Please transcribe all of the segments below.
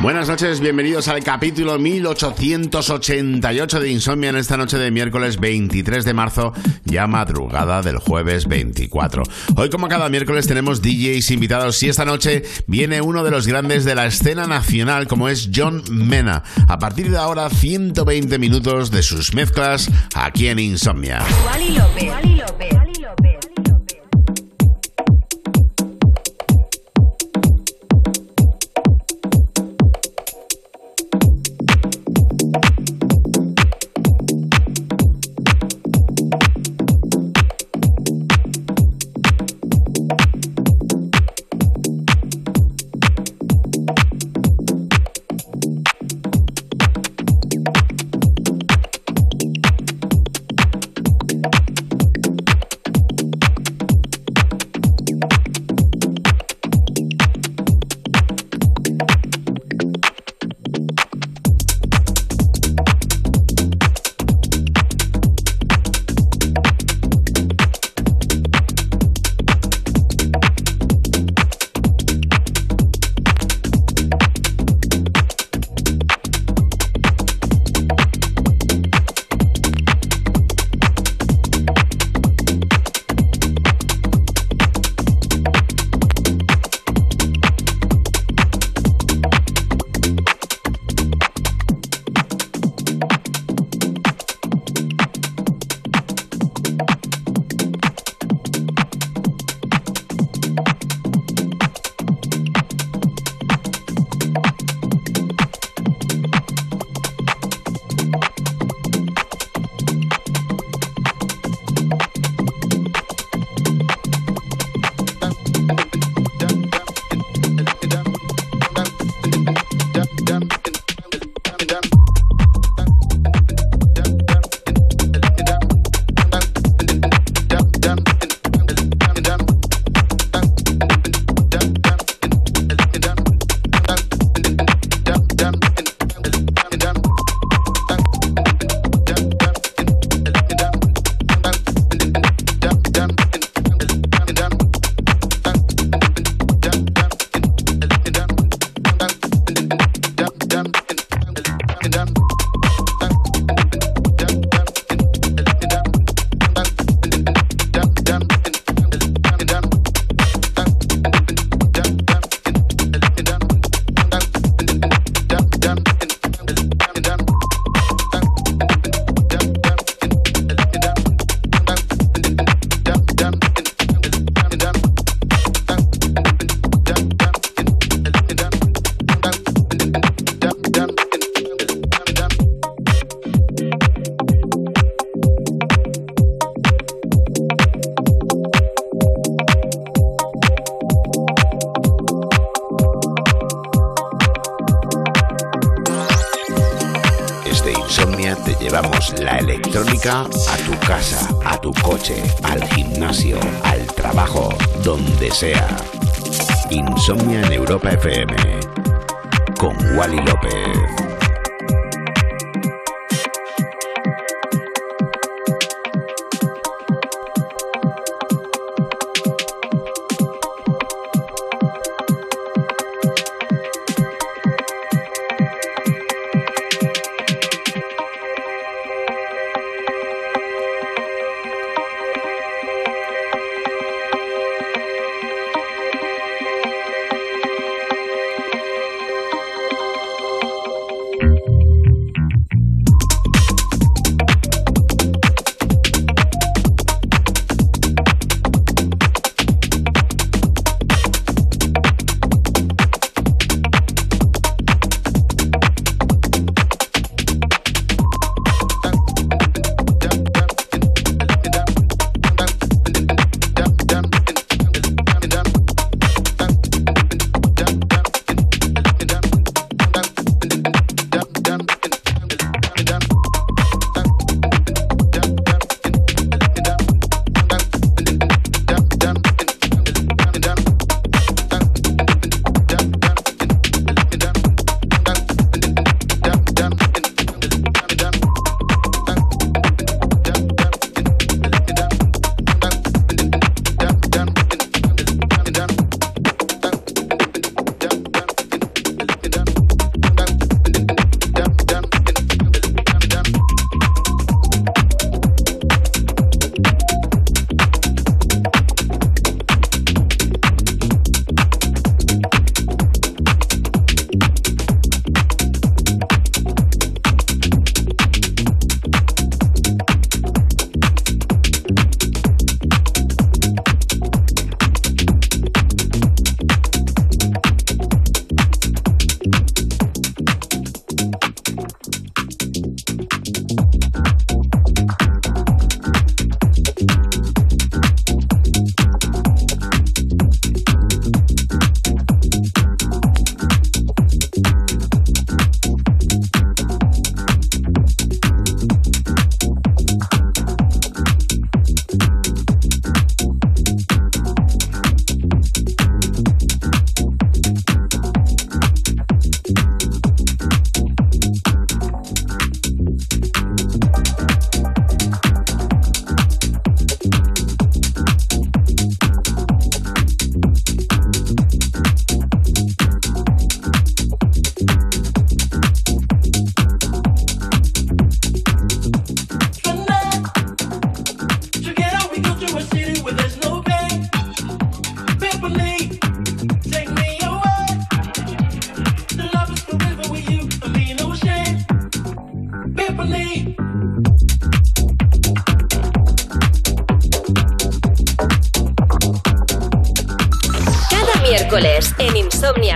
Buenas noches, bienvenidos al capítulo 1888 de Insomnia en esta noche de miércoles 23 de marzo, ya madrugada del jueves 24. Hoy como cada miércoles tenemos DJs invitados y esta noche viene uno de los grandes de la escena nacional como es John Mena. A partir de ahora 120 minutos de sus mezclas aquí en Insomnia. Wally. Wally.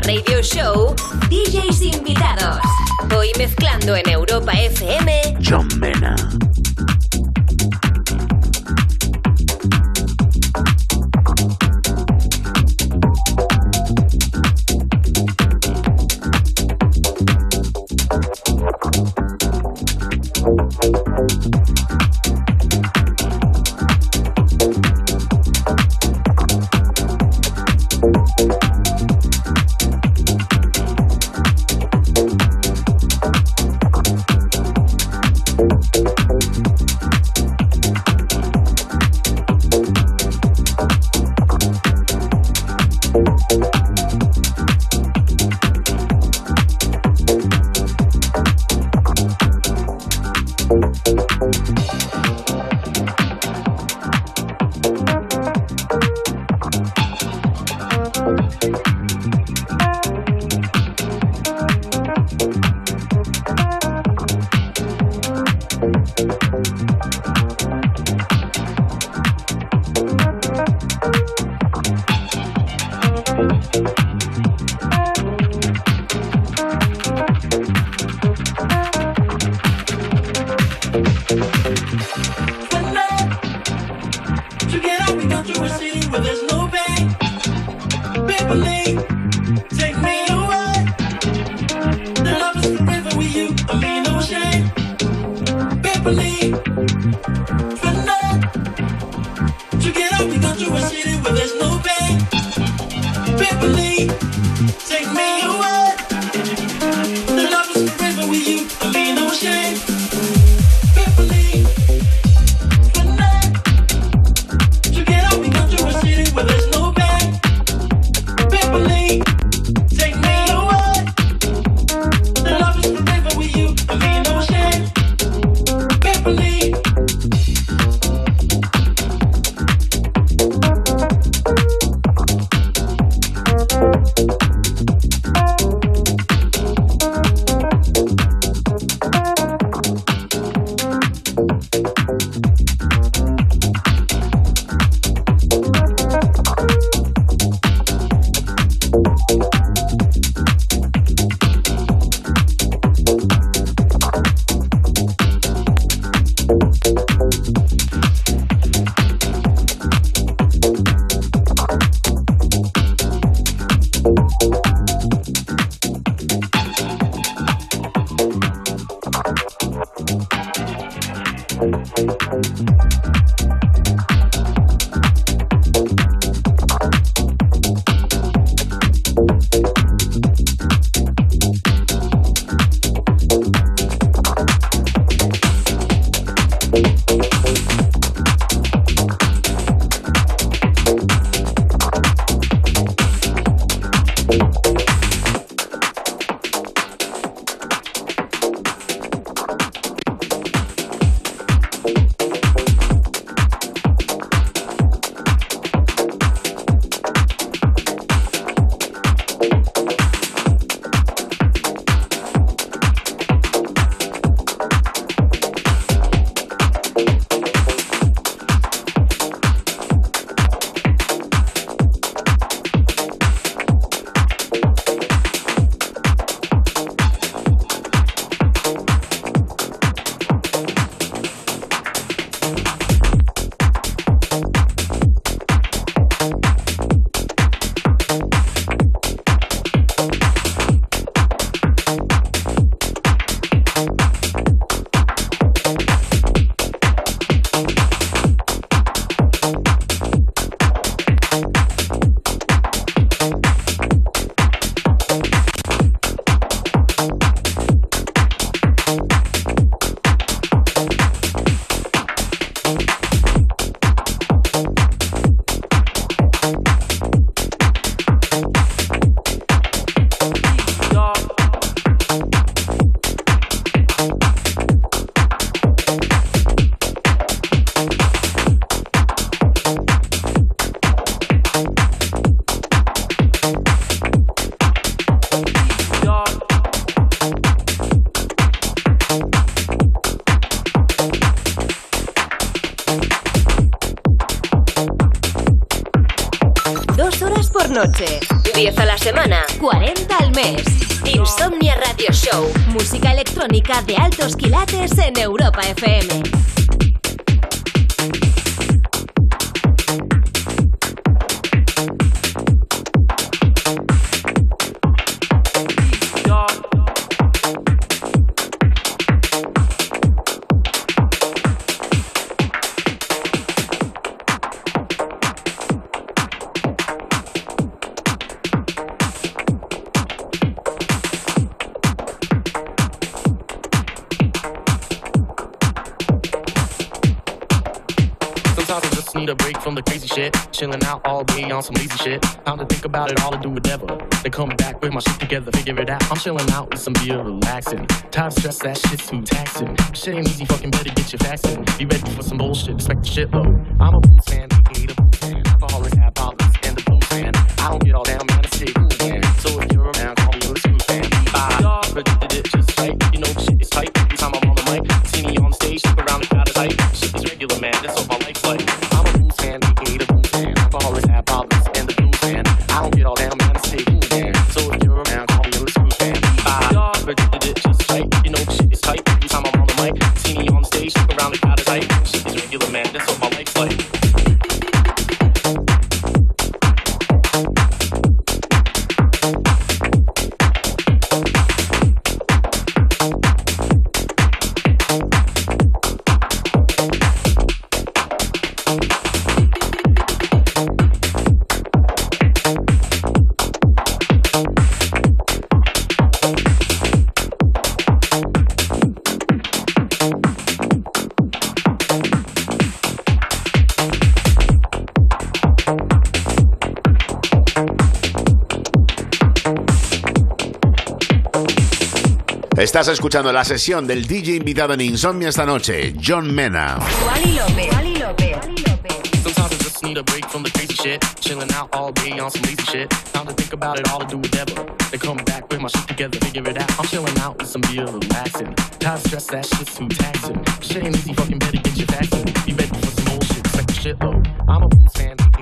Radio Show, DJs invitados. Hoy mezclando en Europa FM, I'm chilling out with some beer. Escuchando la sesión del DJ invitado en Insomnia esta noche, John Mena. They come back with my shit together, figure it out. I'm chilling out with some beer, relaxing. Time stress that too fucking better get your facts in. Be ready for some old shit, shit. I'm a fan.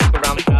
around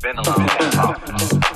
been a long time.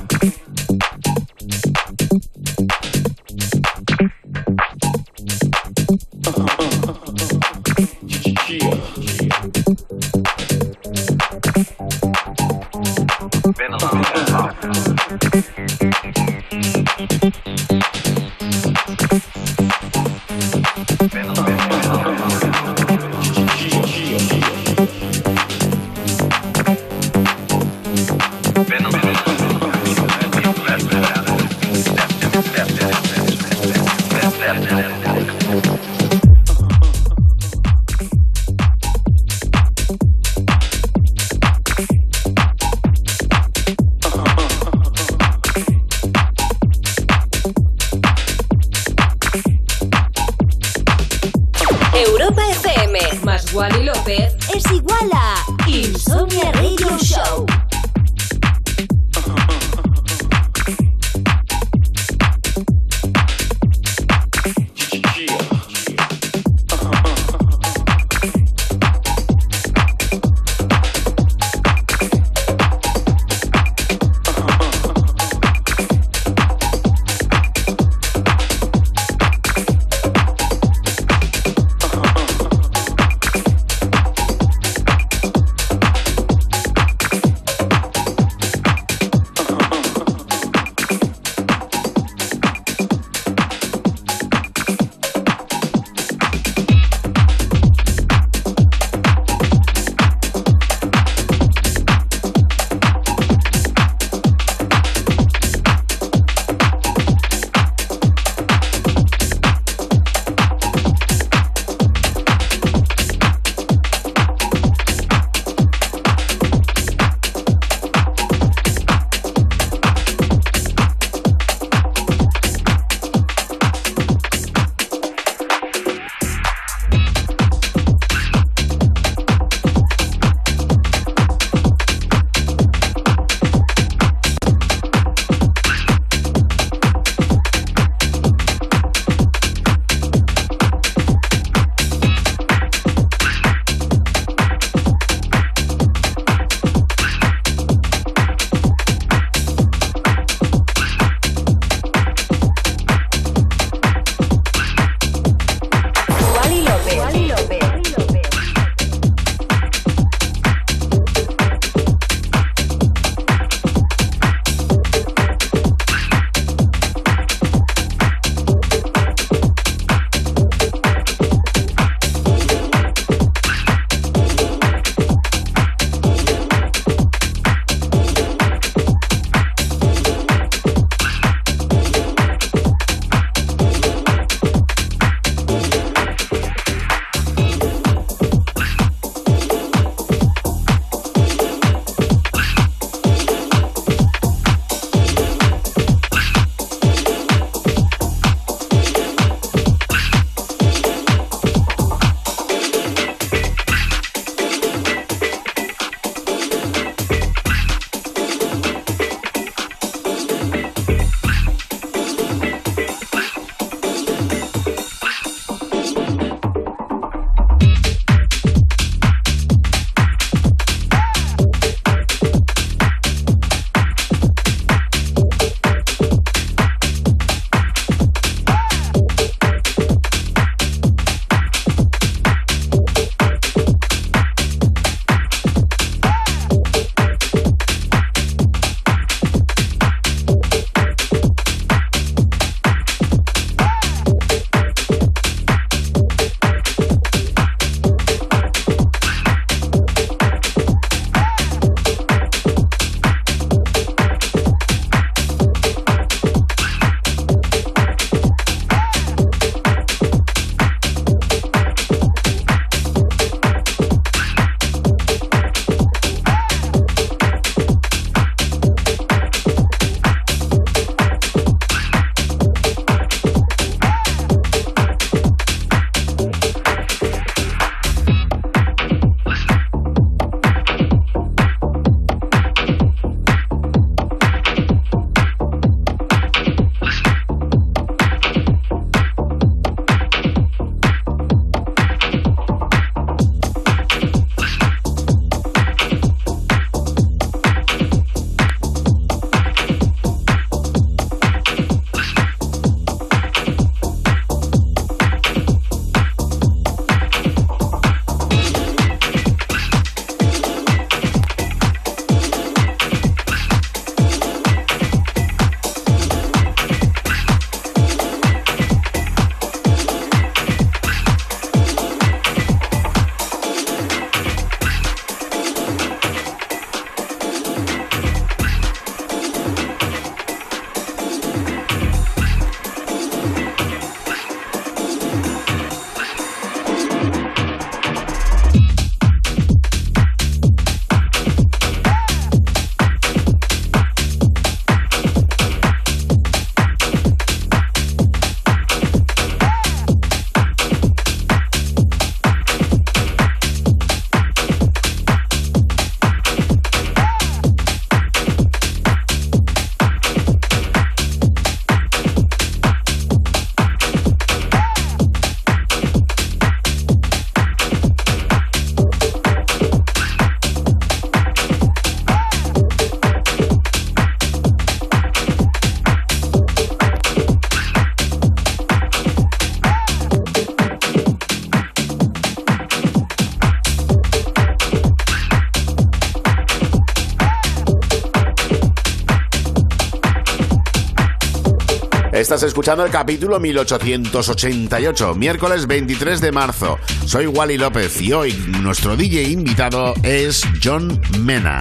Estás escuchando el capítulo 1888, miércoles 23 de marzo. Soy Wally López y hoy nuestro DJ invitado es John Mena.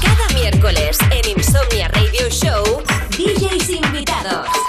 Cada miércoles en Insomnia Radio Show, DJs invitados.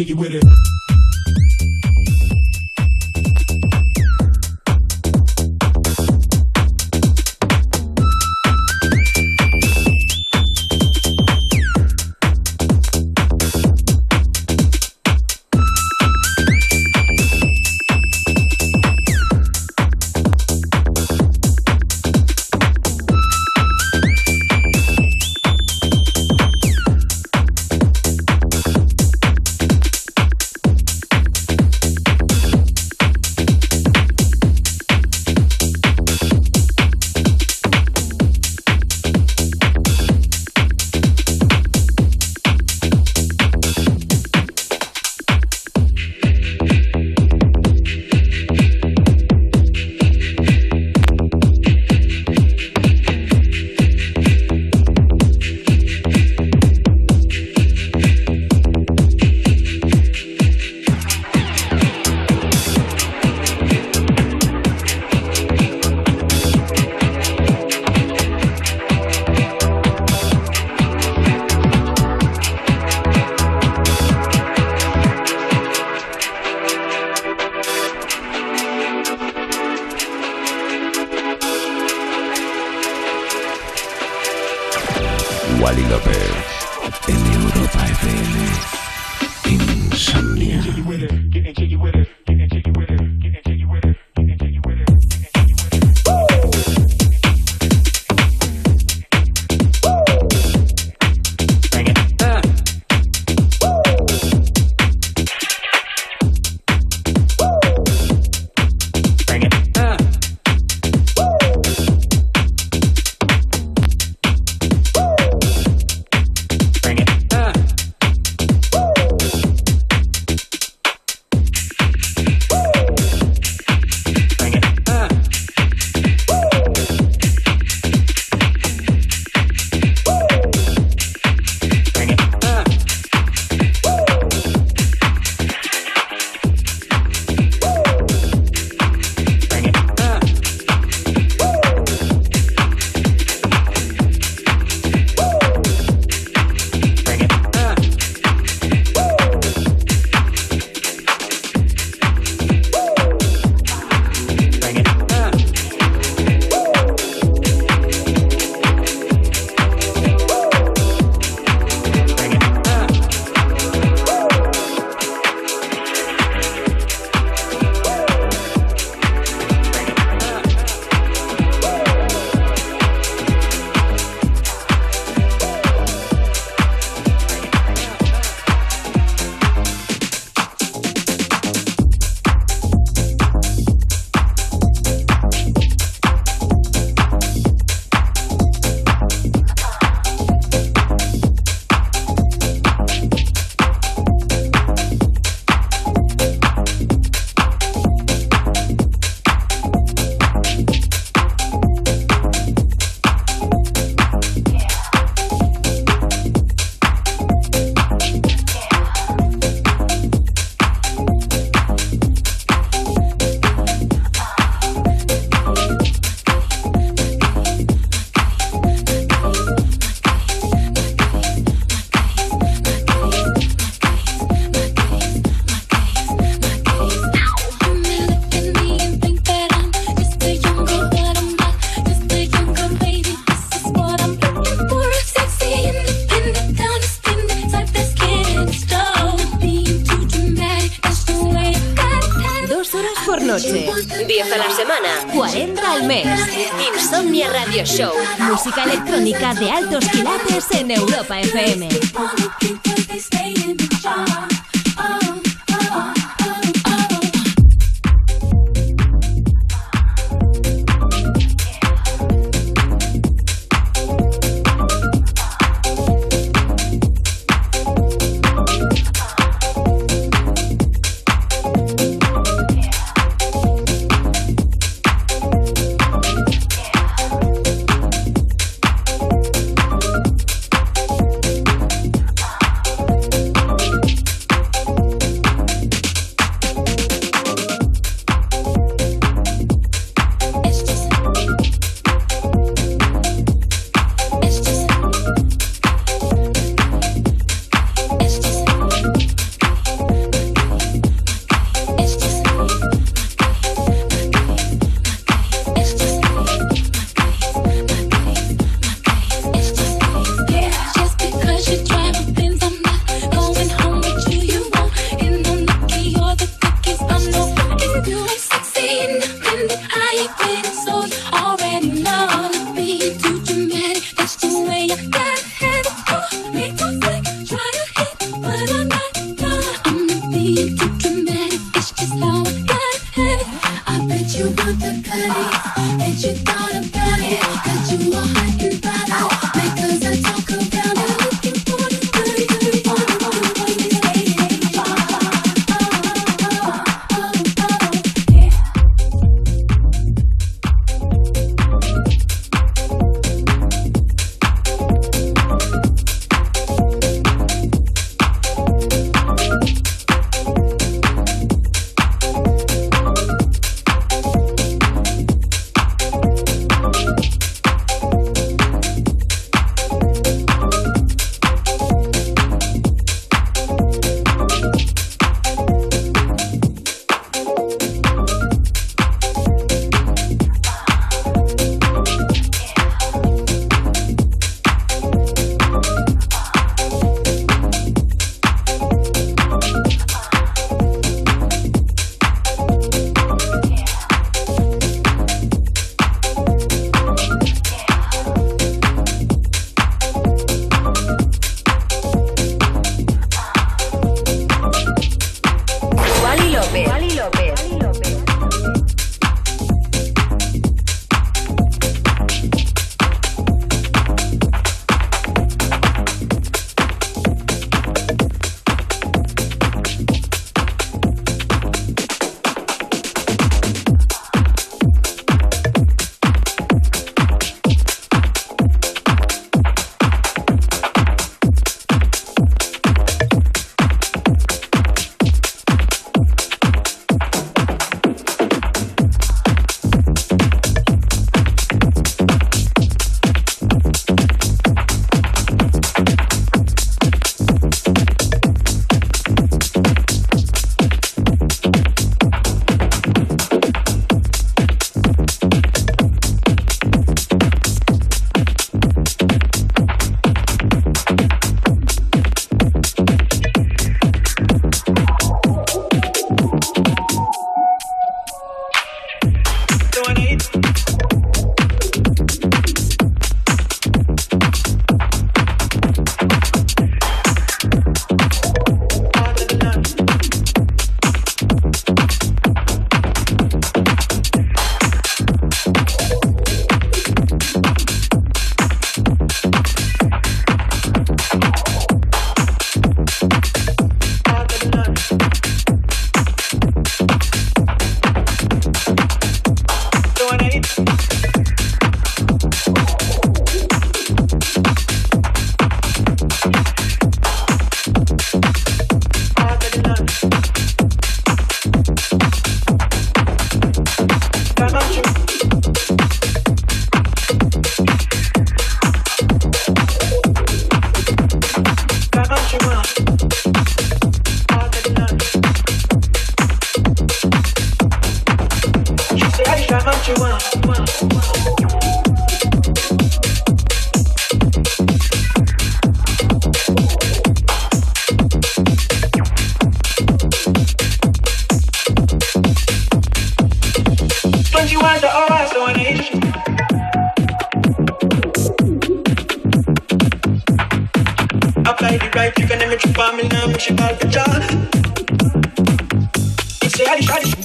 You it with it.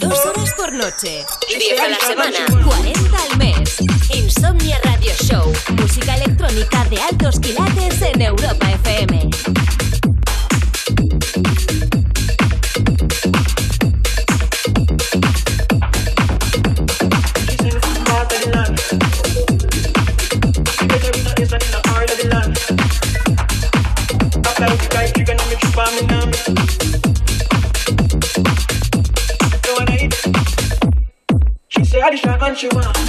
Dos horas por noche, 10 a la semana, 40 al mes. Insomnia Radio Show, música electrónica de altos quilates en Europa FM. You want.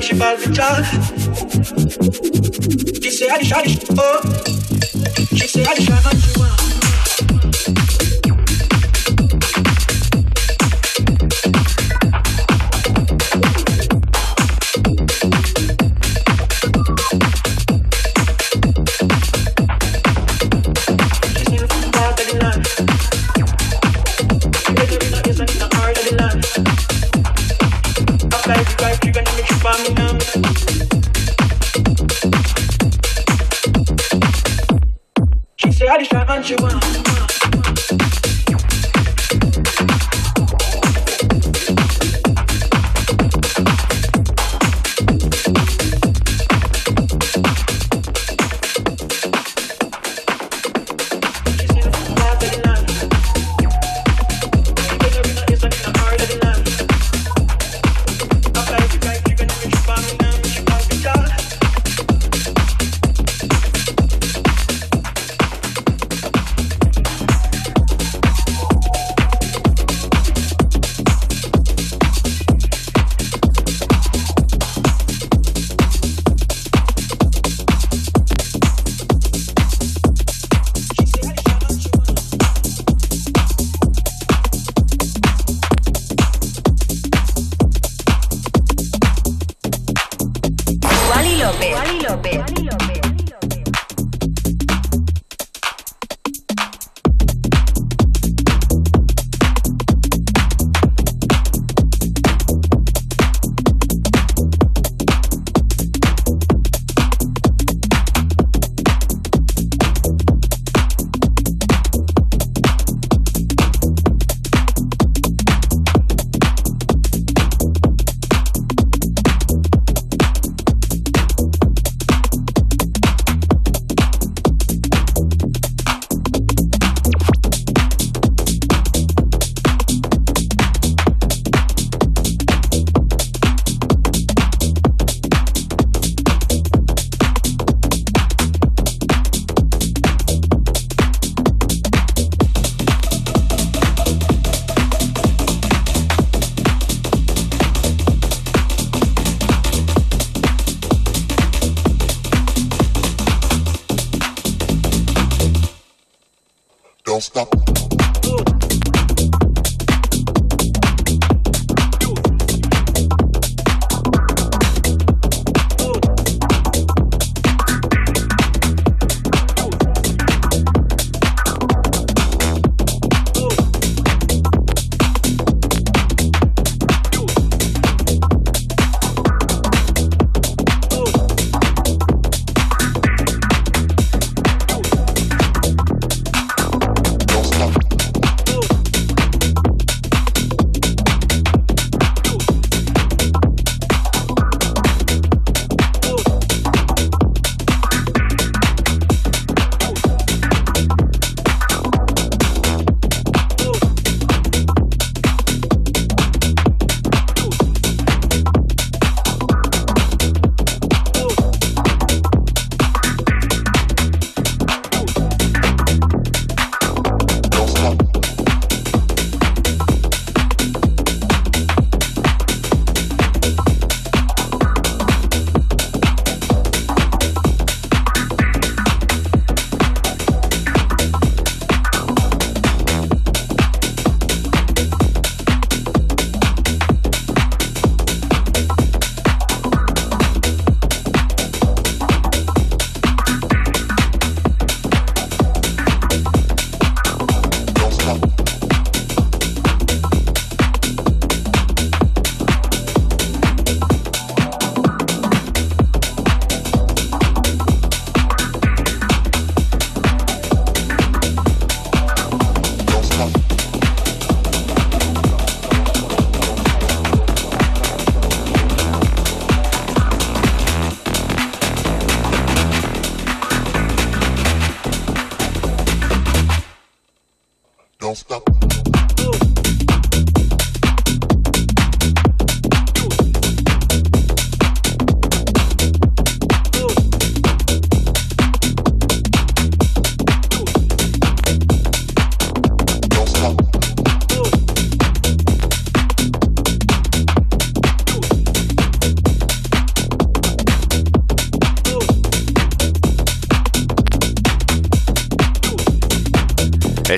she ball me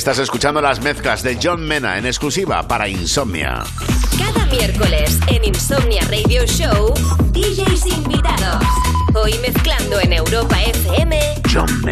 Estás escuchando las mezclas de John Mena en exclusiva para Insomnia. Cada miércoles en Insomnia Radio Show, DJs invitados. Hoy mezclando en Europa FM, John Mena.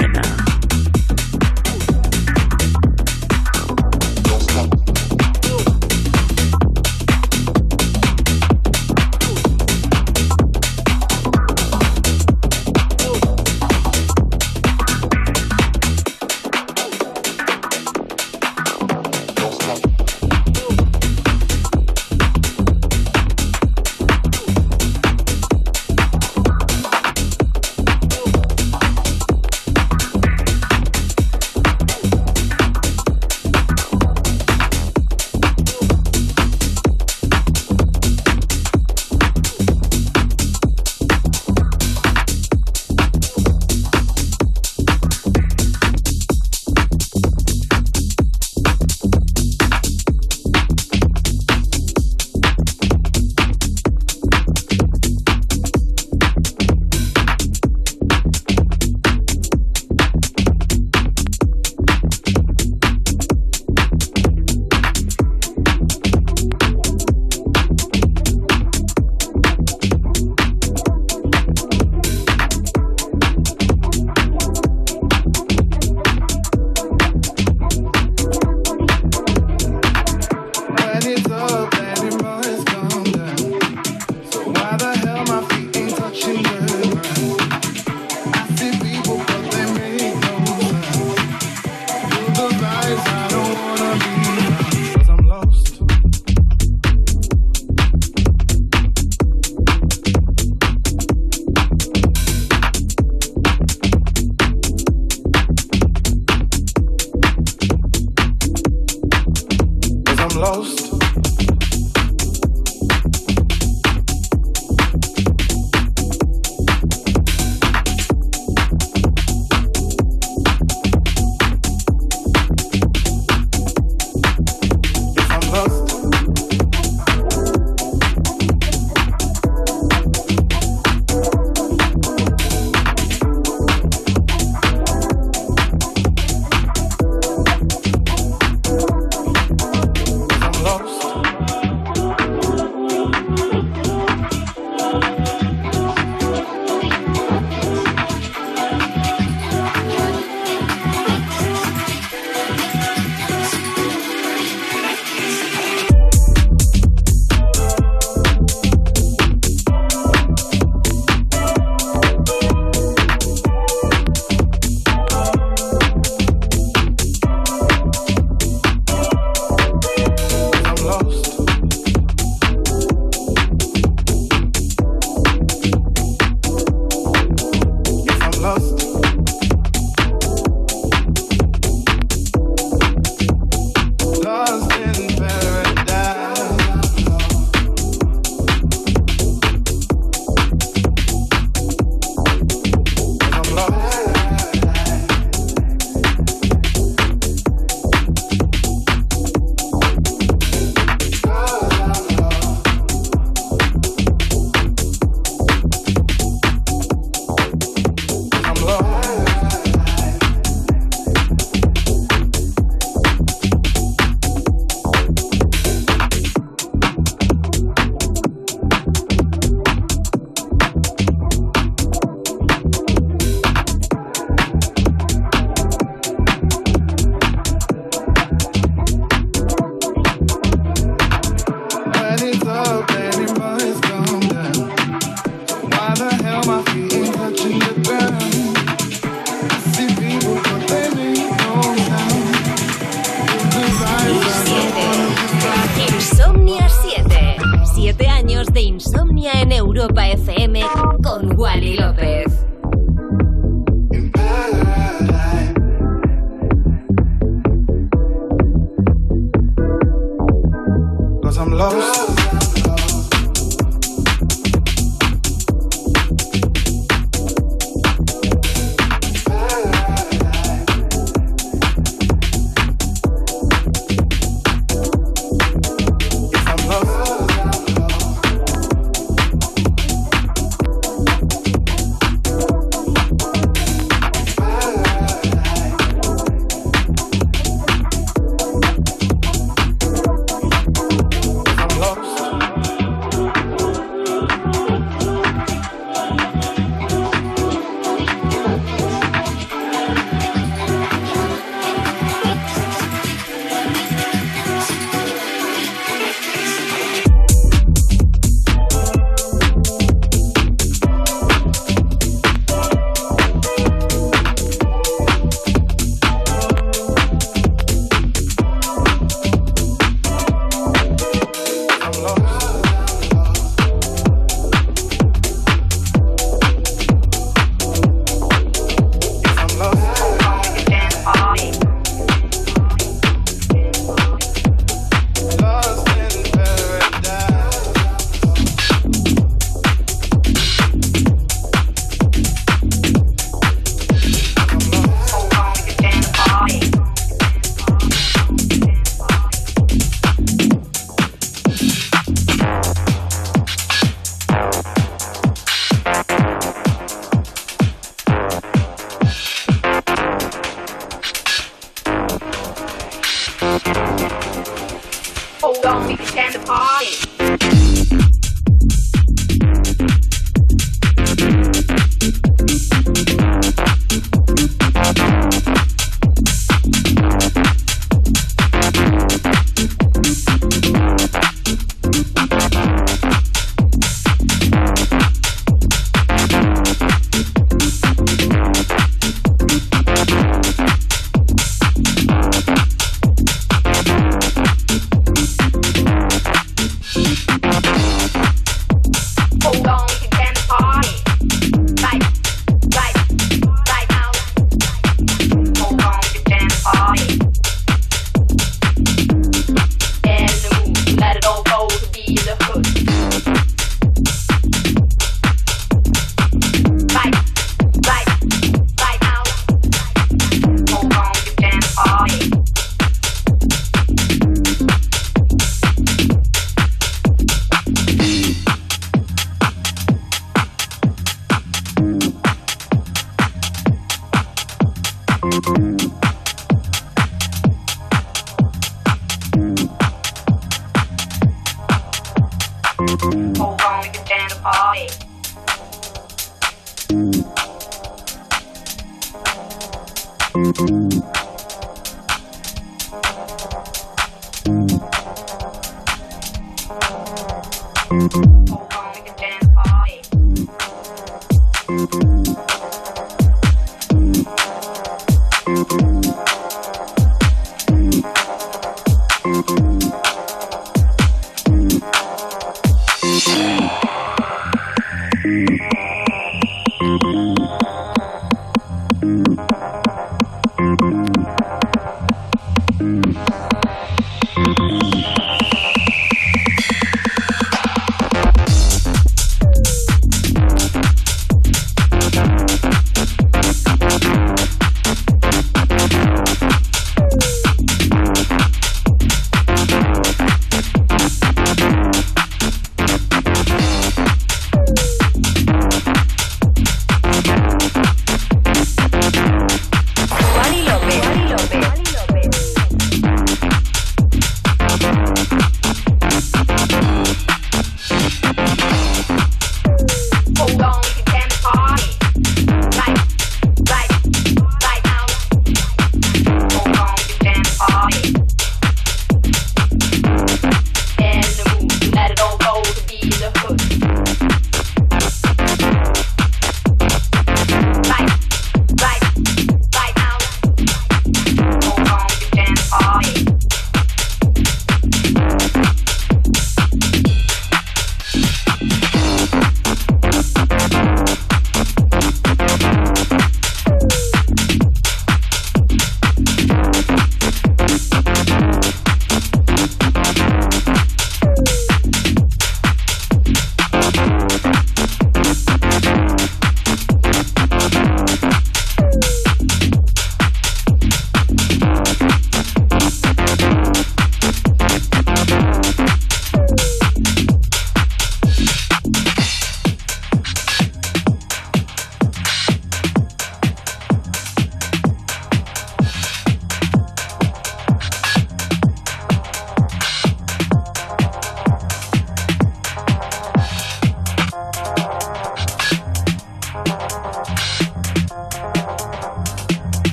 Oh, why you dance party?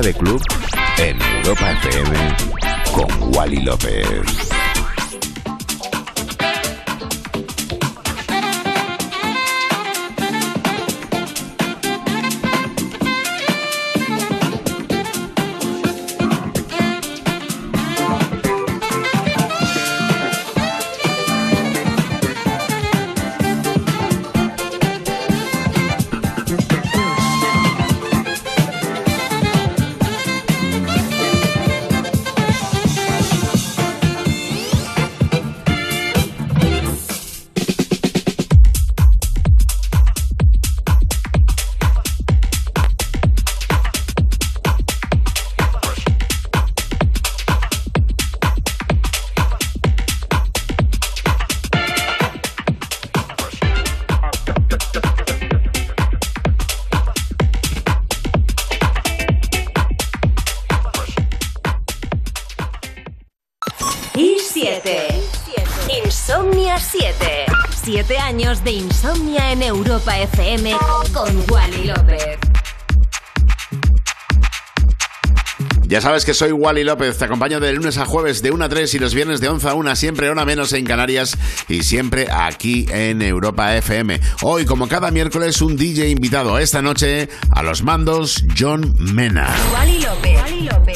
De club en Europa FM con Wally López. Sabes que soy Wally López, te acompaño de lunes a jueves de 1 a 3 y los viernes de 11 a 1, siempre hora menos en Canarias y siempre aquí en Europa FM. Hoy, como cada miércoles, un DJ invitado esta noche a los mandos, John Mena. Wally López. Wally López.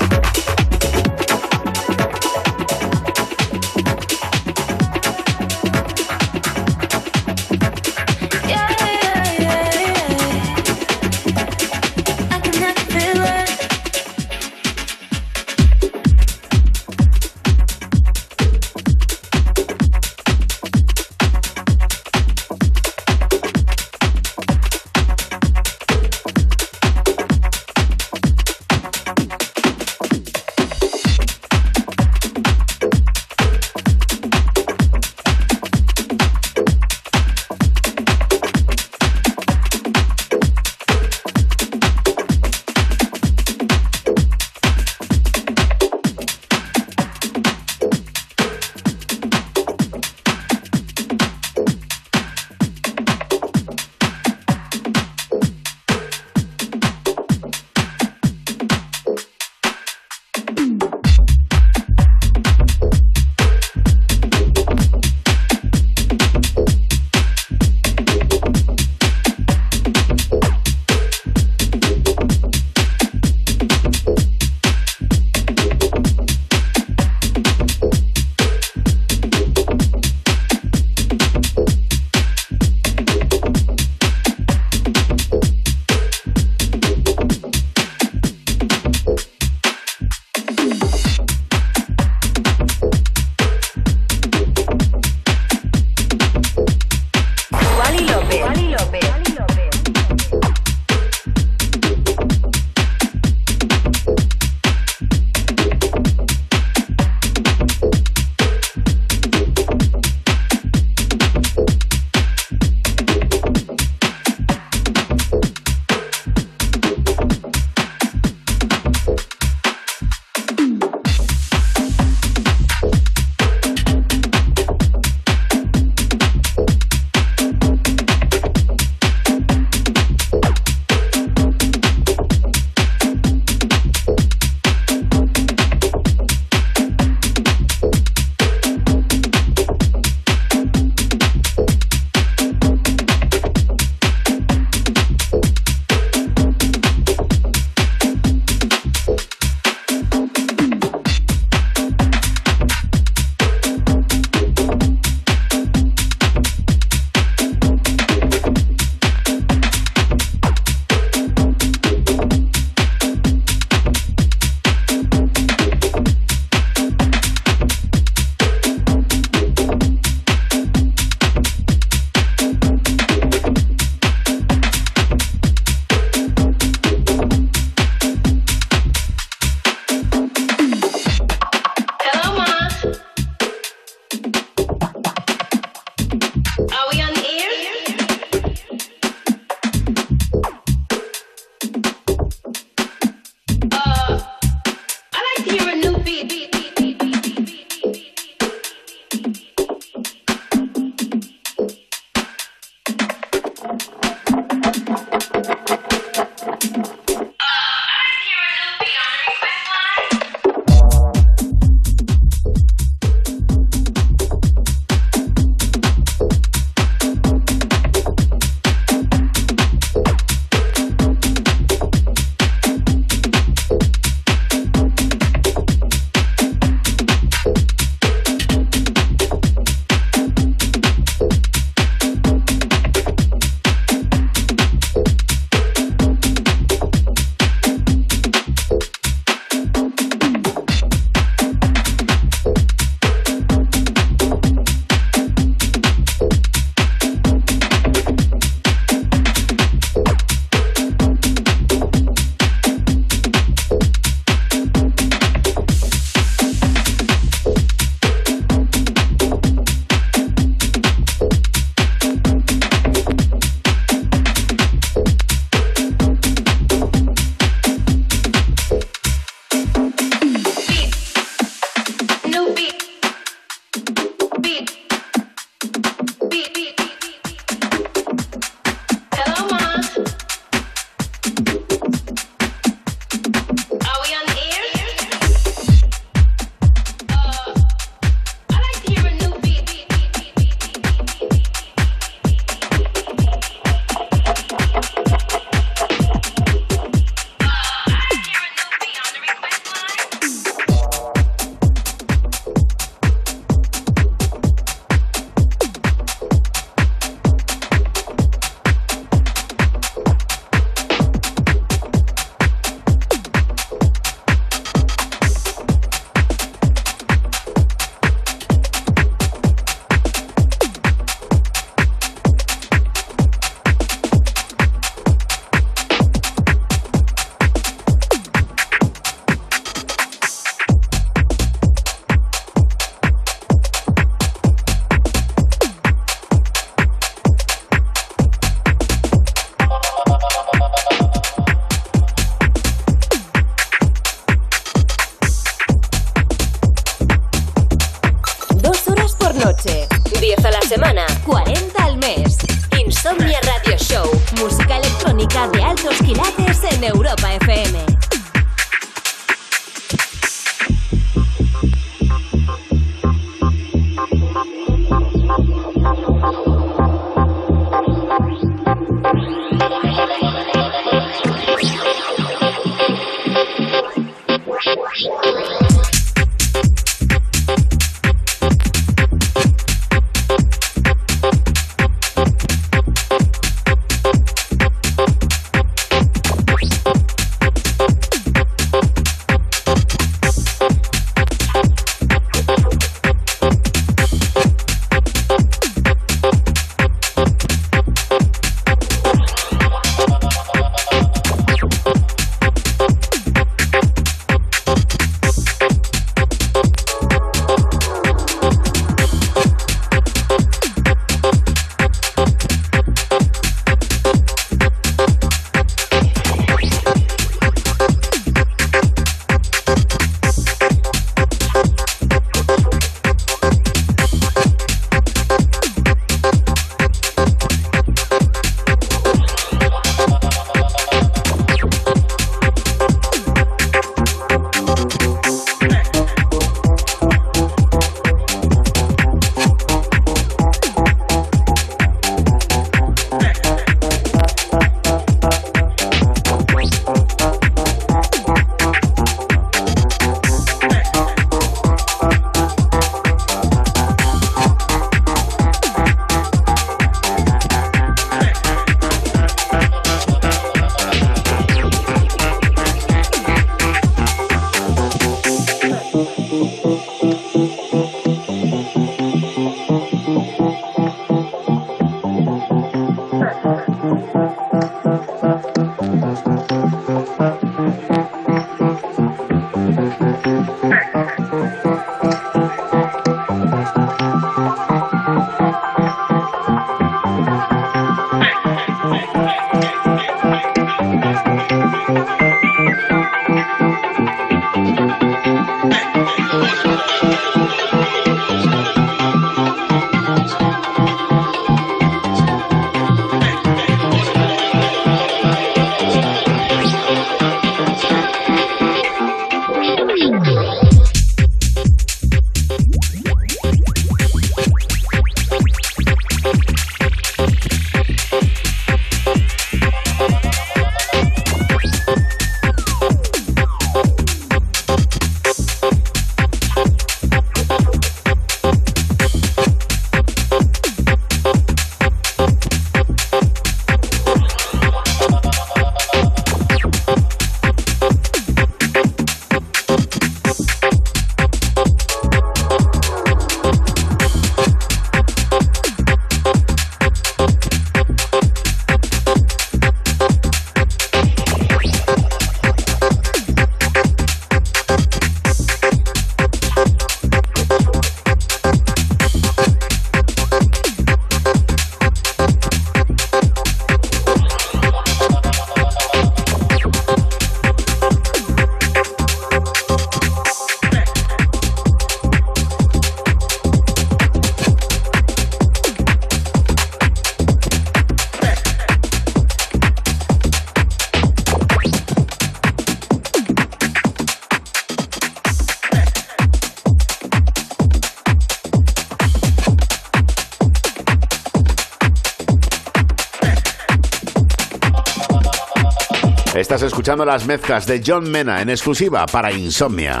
Estás escuchando las mezclas de John Mena en exclusiva para Insomnia.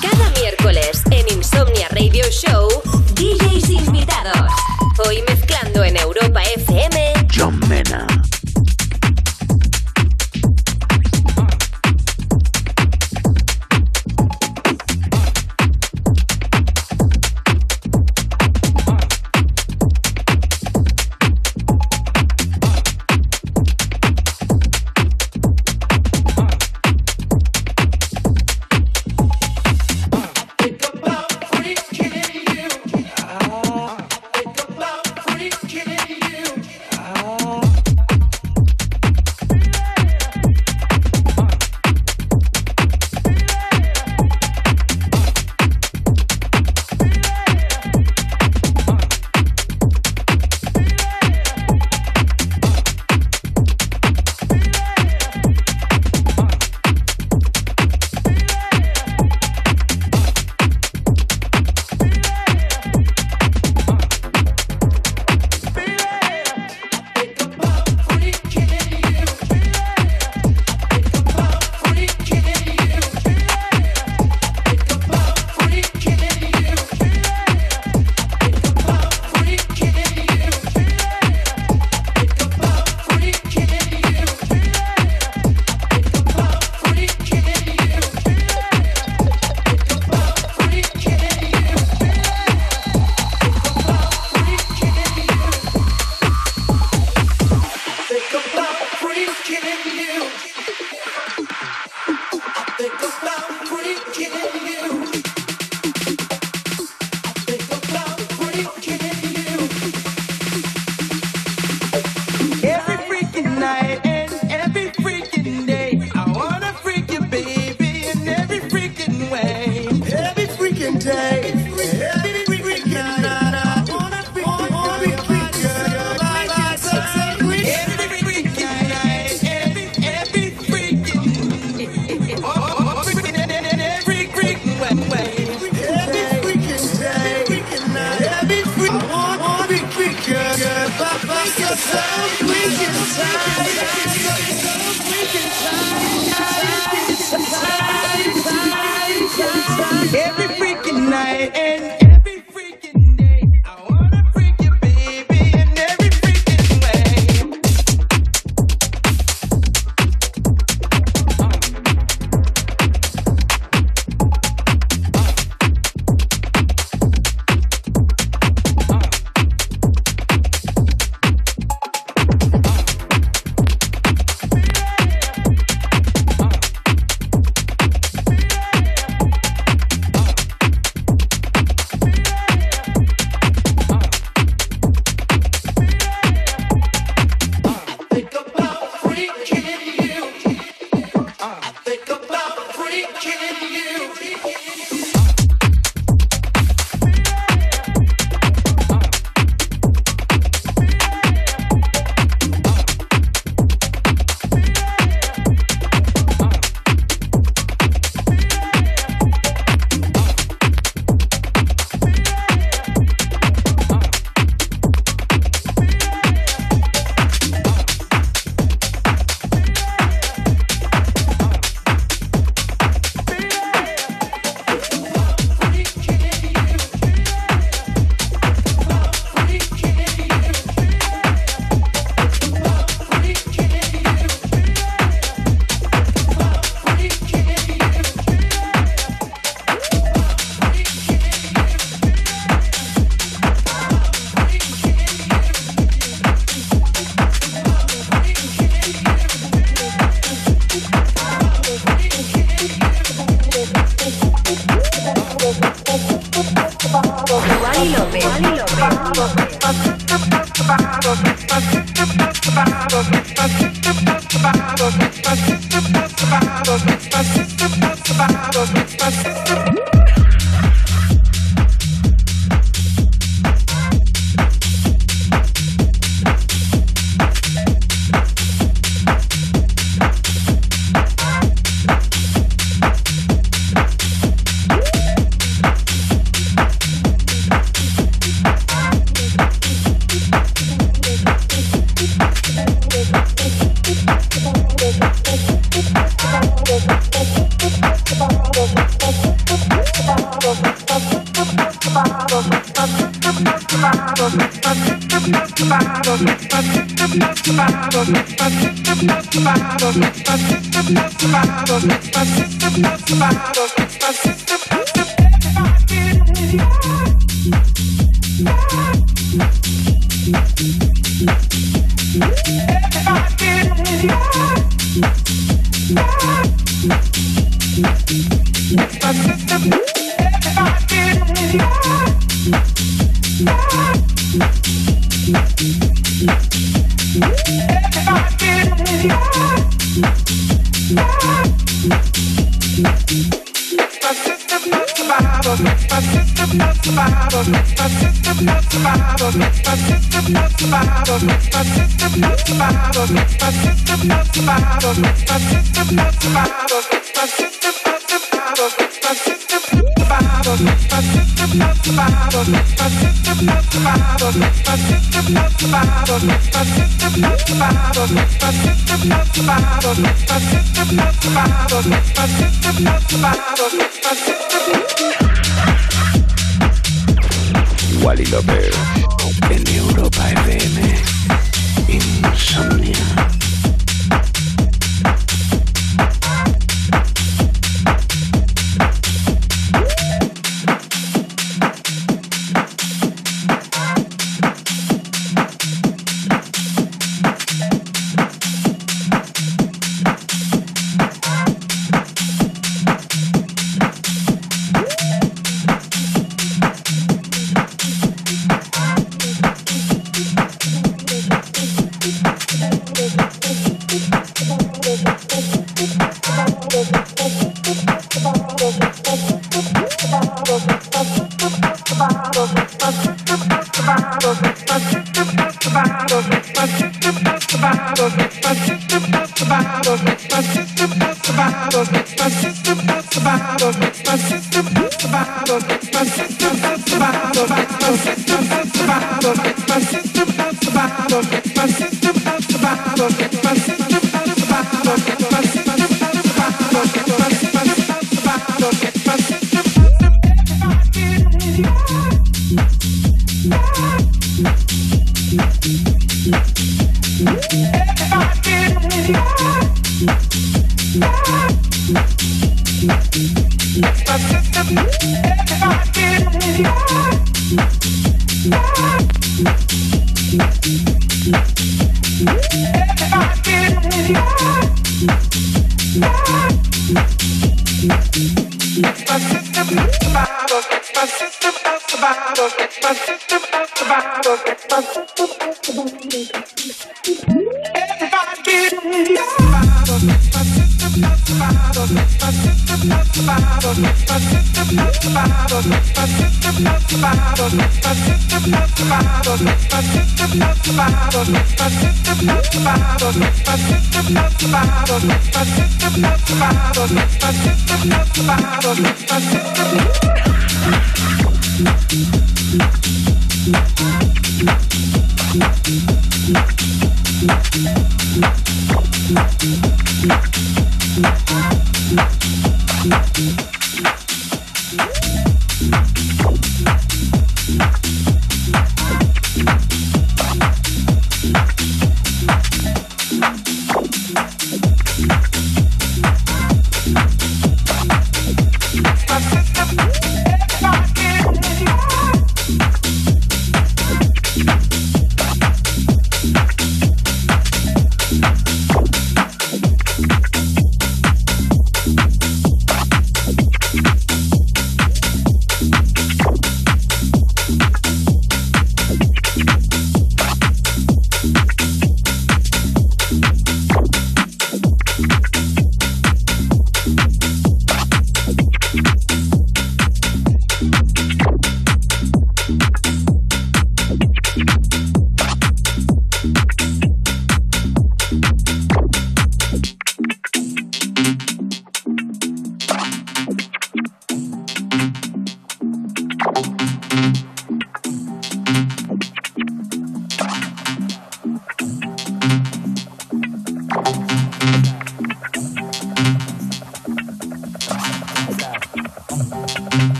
Cada miércoles en Insomnia Radio Show, DJs invitados. Hoy mezclando en Europa FM, John Mena. my system of survival, my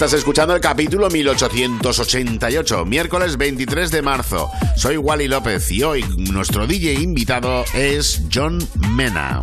Estás escuchando el capítulo 1888, miércoles 23 de marzo. Soy Wally López y hoy nuestro DJ invitado es John Mena.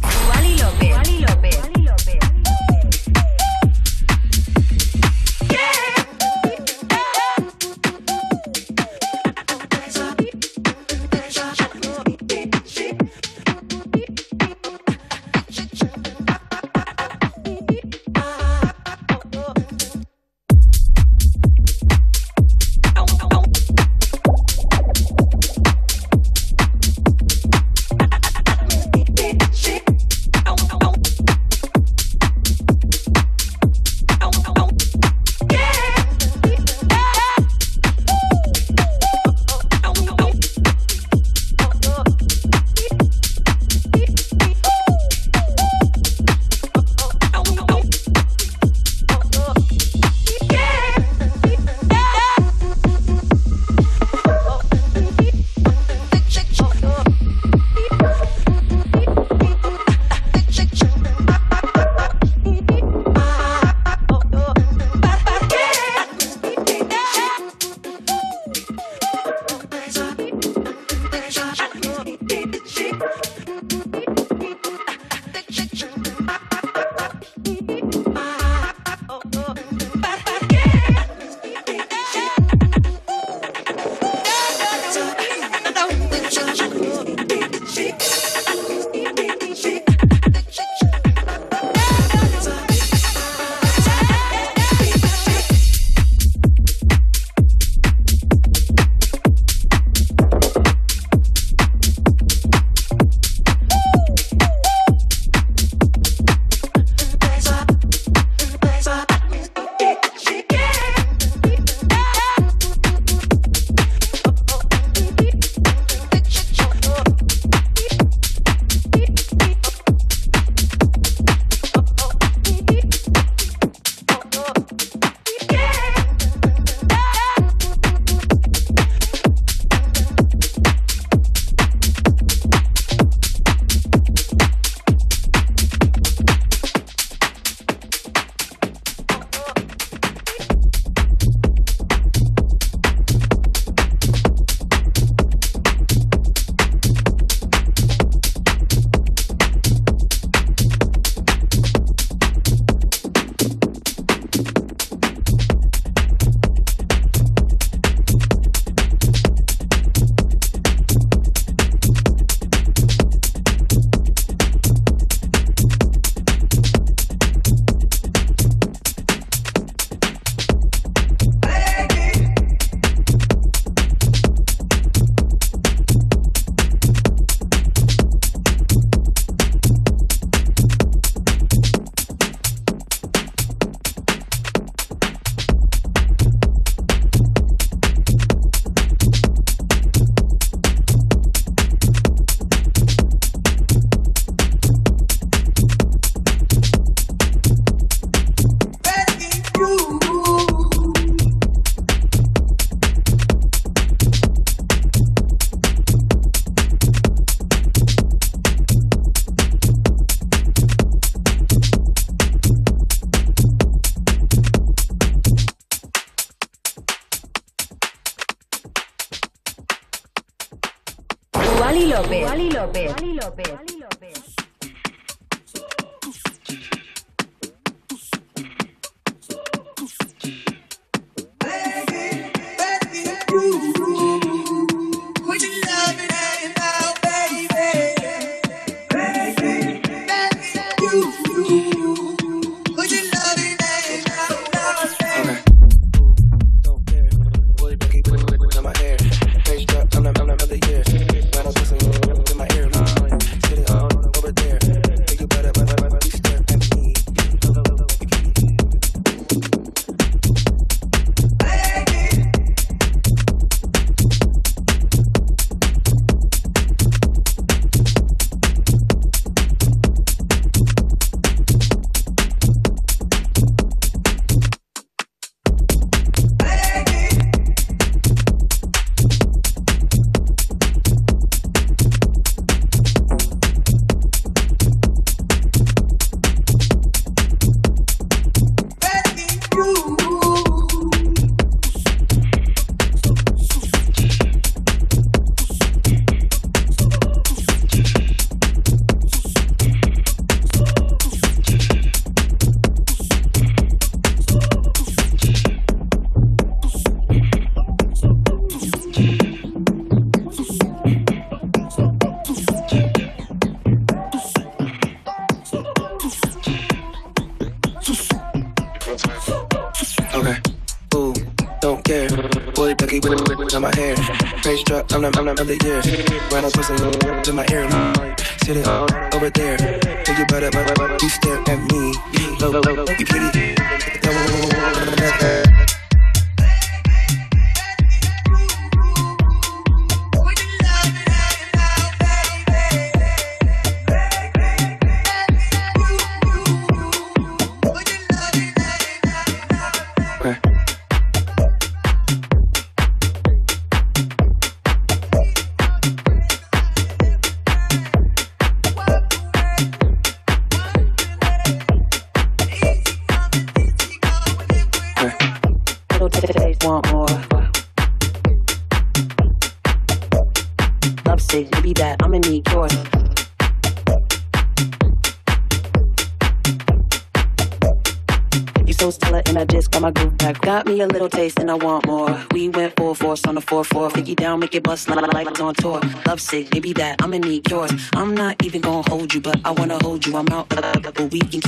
On tour. Love sick, maybe that need yours. I'm not even gonna hold you, but I wanna hold you. I'm out, uh, but we can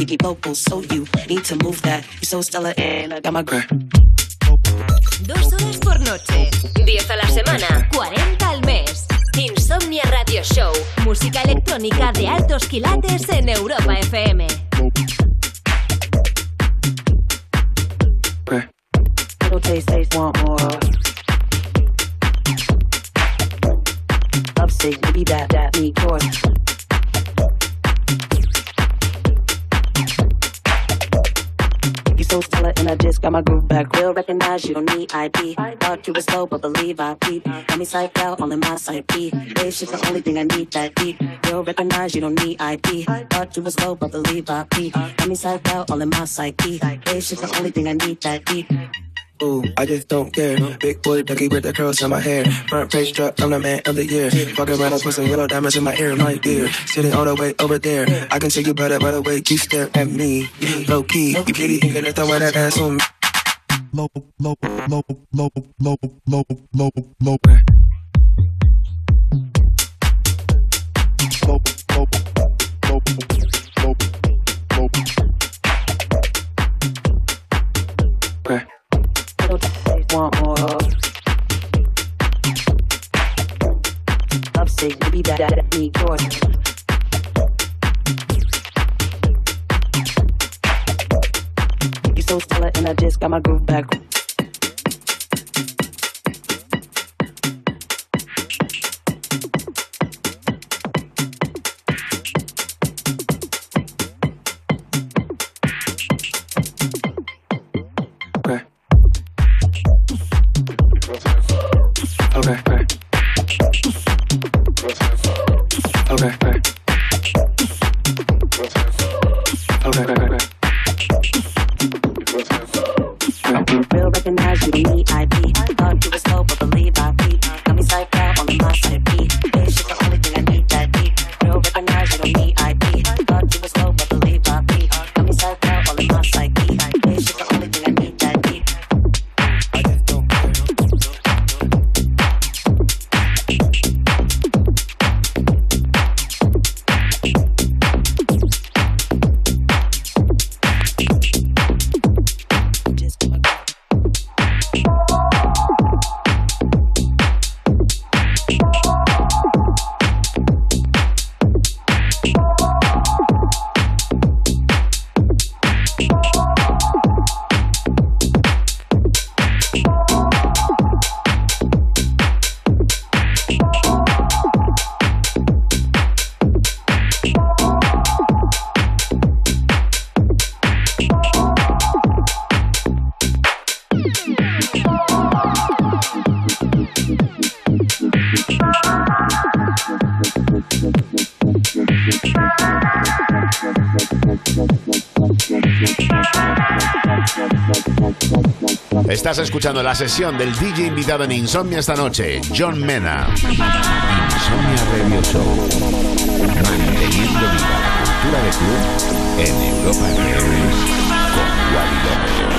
it. So you need to move that. So and I got my. Dos horas por noche, 10 a la semana, 40 al mes. Insomnia Radio Show, música electrónica de altos quilates en Europa FM. Recognize you don't need ID. Thought you was slow, but believe I peep. Got me psyched out, all in my side B. It's just the only thing I need that deep. Real recognize you don't need ID. Thought you was slow, but believe I peep. Got me psyched out, all in my side B. It's just the only thing I need that deep. Ooh, I just don't care. Big boy ducky with the curls in my hair. Front page drop, I'm the man of the year. Fuck around and put some yellow diamonds in my ear, like beer. Sitting all the way over there. I can see you better by the way you stare at me. Low key, you that the one that ass on me. Low, low, low, low, low, low, low, low. Low, low, low, low, low. Okay want more. Love sick, maybe that, that need yours. You so stellar and I just got my groove back. Estás escuchando la sesión del DJ invitado en Insomnia esta noche, John Mena. Insomnia Radio Show. Manteniendo viva la cultura de club en Europa con Wally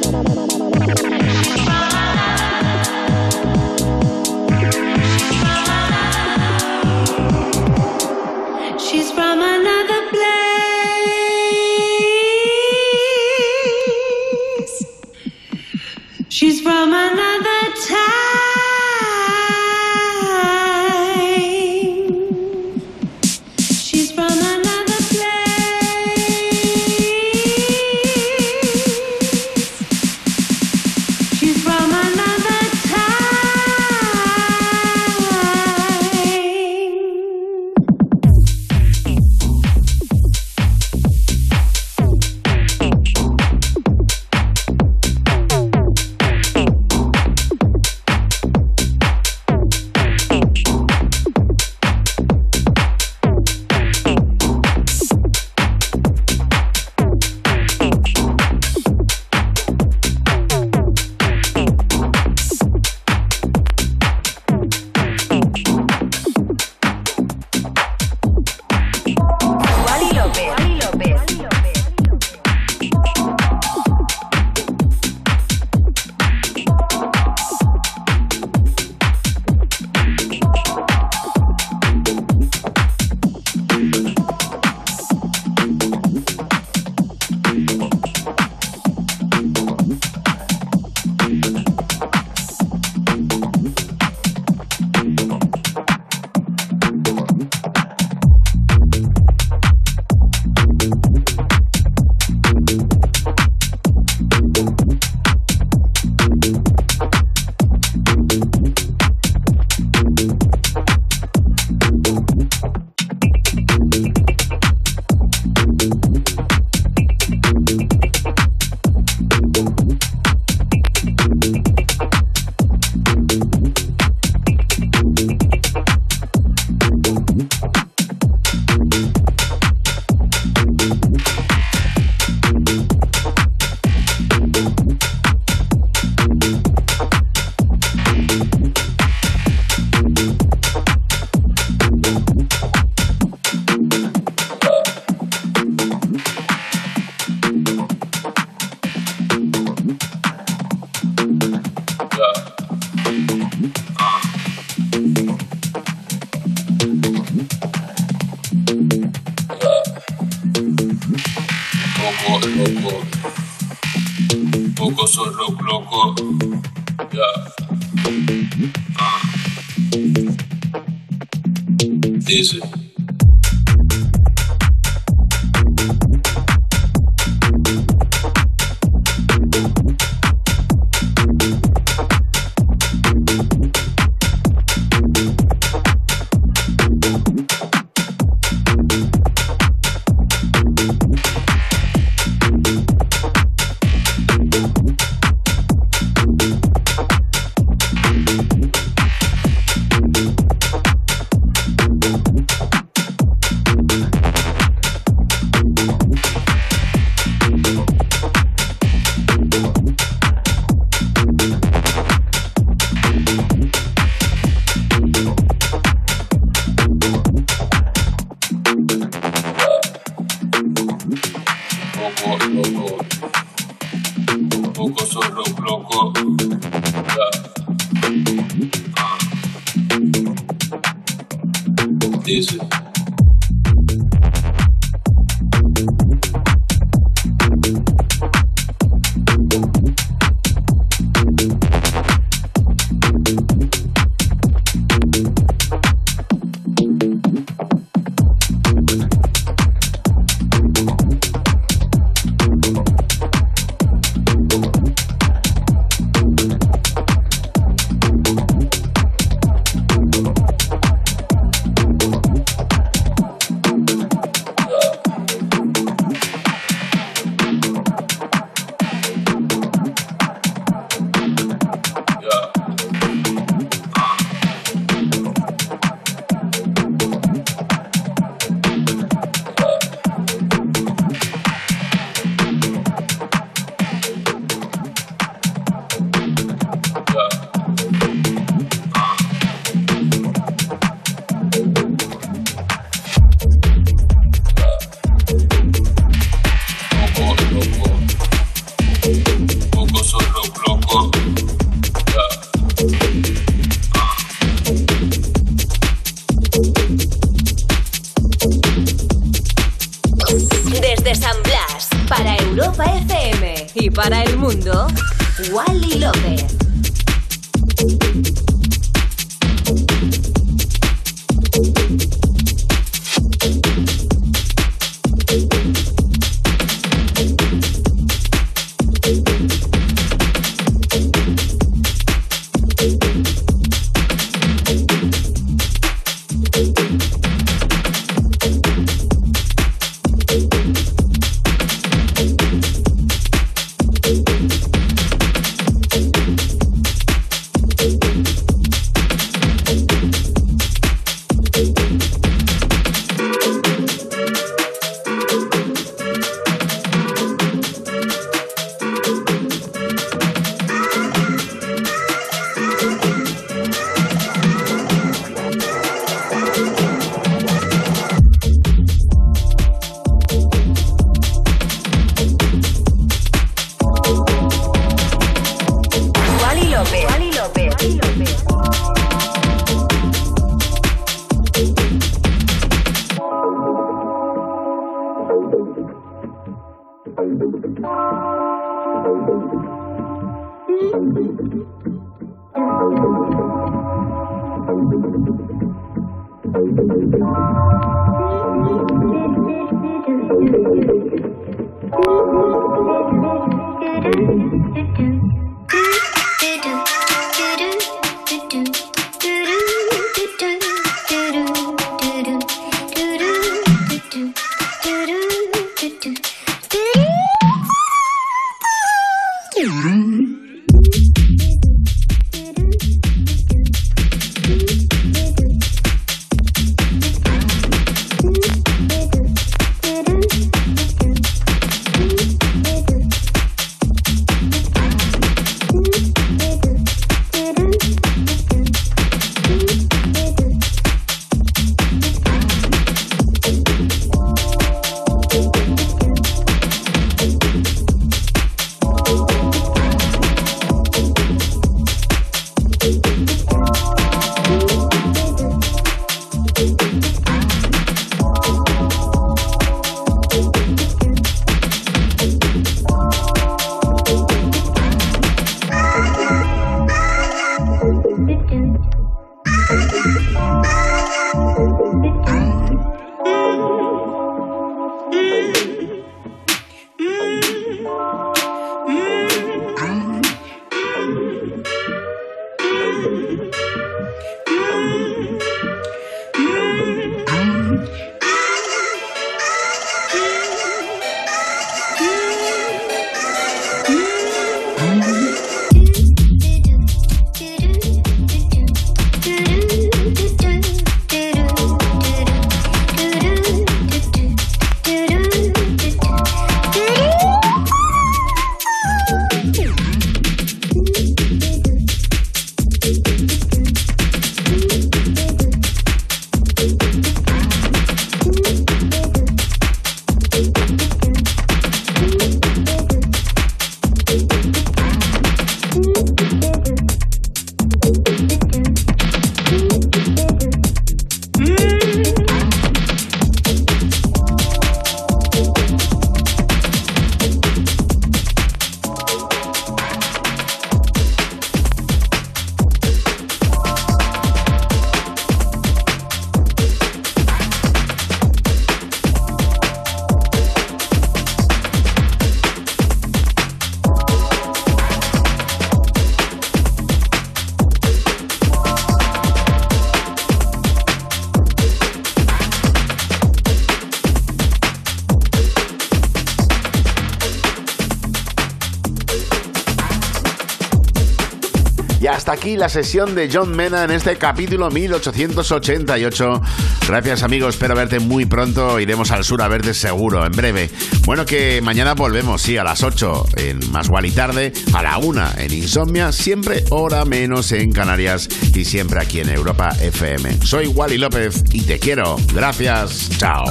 aquí la sesión de John Mena en este capítulo 1888. Gracias amigos, espero verte muy pronto. Iremos al sur a verte seguro, en breve. Bueno, que mañana volvemos, sí, a las 8 en Más y Tarde, a la 1 en Insomnia, siempre hora menos en Canarias y siempre aquí en Europa FM. Soy Wally López y te quiero. Gracias, chao.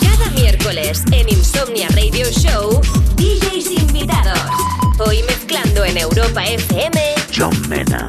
Cada miércoles en Insomnia Radio Show, DJs invitados. Hoy mezclando en Europa FM, John Mena.